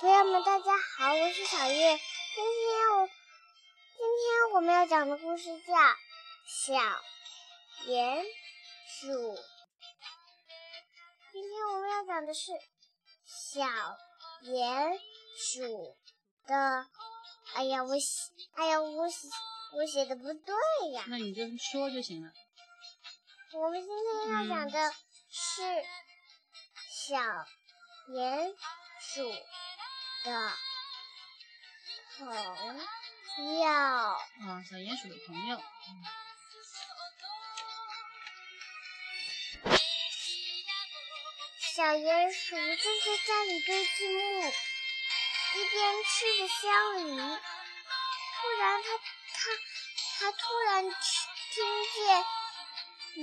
朋友们，大家好，我是小月。今天我今天我们要讲的故事叫《小鼹鼠》。今天我们要讲的是小鼹鼠的。哎呀，我写，哎呀，我写我写的不对呀。那你就说就行了。我们今天要讲的是小鼹鼠。的朋友啊，小鼹鼠的朋友。小鼹鼠正在家里堆积木，一边吃着香梨。突然，他他他突然听见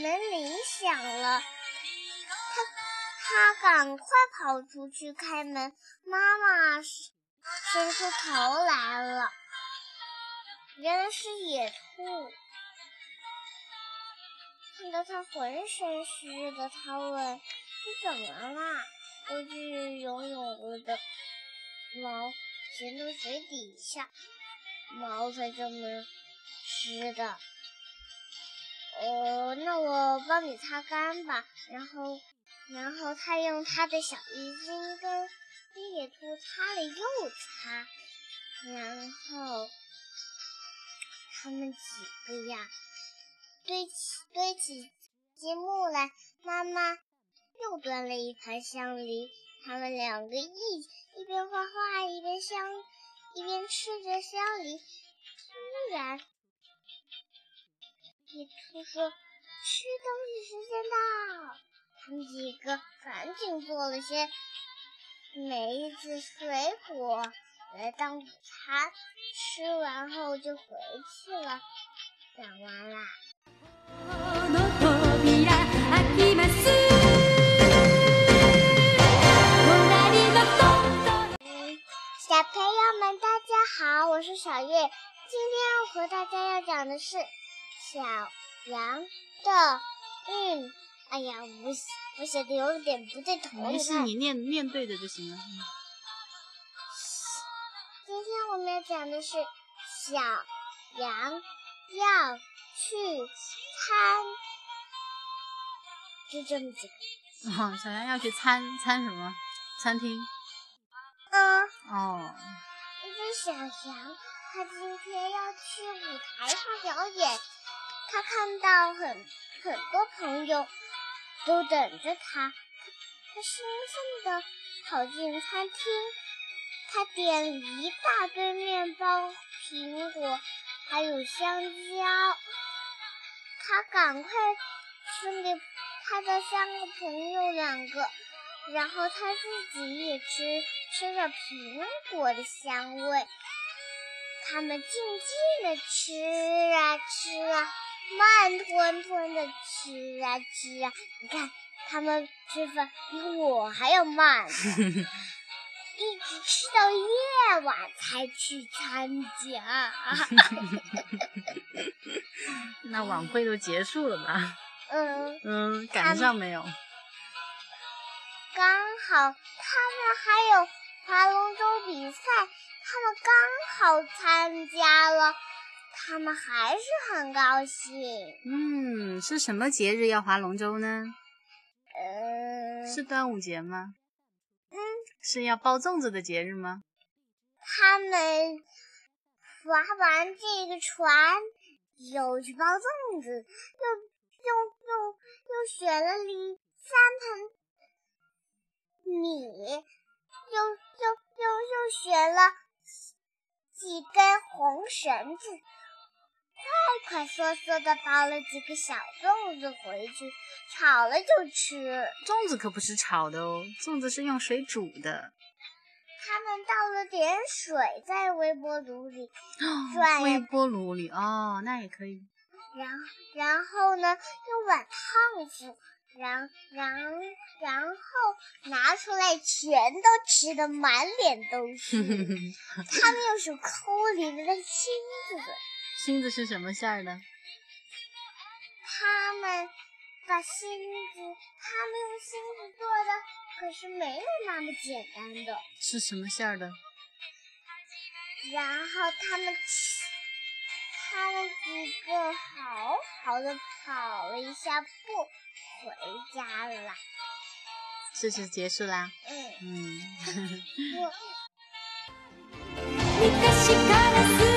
门铃响了，他。赶快跑出去开门，妈妈伸出头来了，原来是野兔。看到他浑身湿的，他问：“你怎么了？”我去游泳了的毛潜到水底下，毛才这么湿的。哦，那我帮你擦干吧，然后。然后他用他的小浴巾跟野兔擦了又擦，然后他们几个呀堆起堆起积木来，妈妈又端了一盘香梨，他们两个一一边画画一边香一边吃着香梨。突然，野兔说：“吃东西时间到。”他们几个赶紧做了些梅子水果来当午餐，吃完后就回去了。讲完啦。小朋友们，大家好，我是小月。今天和大家要讲的是小羊的运。哎呀，我我写的有点不对头。没事，你念念对的就行了。今天我们要讲的是小羊要去参，就这么几个。哦，小羊要去参参什么？餐厅。嗯。哦。一只小羊，它今天要去舞台上表演，它看到很很多朋友。都等着他，他兴奋地跑进餐厅，他点一大堆面包、苹果，还有香蕉。他赶快分给他的三个朋友两个，然后他自己也吃吃着苹果的香味。他们静静地吃啊吃啊。慢吞吞的吃啊吃啊，你看他们吃饭比我还要慢，一直吃到夜晚才去参加。那晚会都结束了吧？嗯嗯，赶上没有？刚好他们还有划龙舟比赛，他们刚好参加了。他们还是很高兴。嗯，是什么节日要划龙舟呢？嗯，是端午节吗？嗯，是要包粽子的节日吗？他们划完这个船，又去包粽子，又又又又选了里三盆米，又又又又选了几根红绳子。快快缩缩的包了几个小粽子回去，炒了就吃。粽子可不是炒的哦，粽子是用水煮的。他们倒了点水在微波炉里转。微波炉里哦，那也可以。然然后呢，用碗烫死，然然然后拿出来，全都吃的满脸都是。他们用手抠里面的芯子。芯子是什么馅儿的？他们把芯子，他们用芯子做的可是没有那么简单的。是什么馅儿的？然后他们，他们几个好好的跑了一下步，回家了。事情结束啦。嗯嗯。我。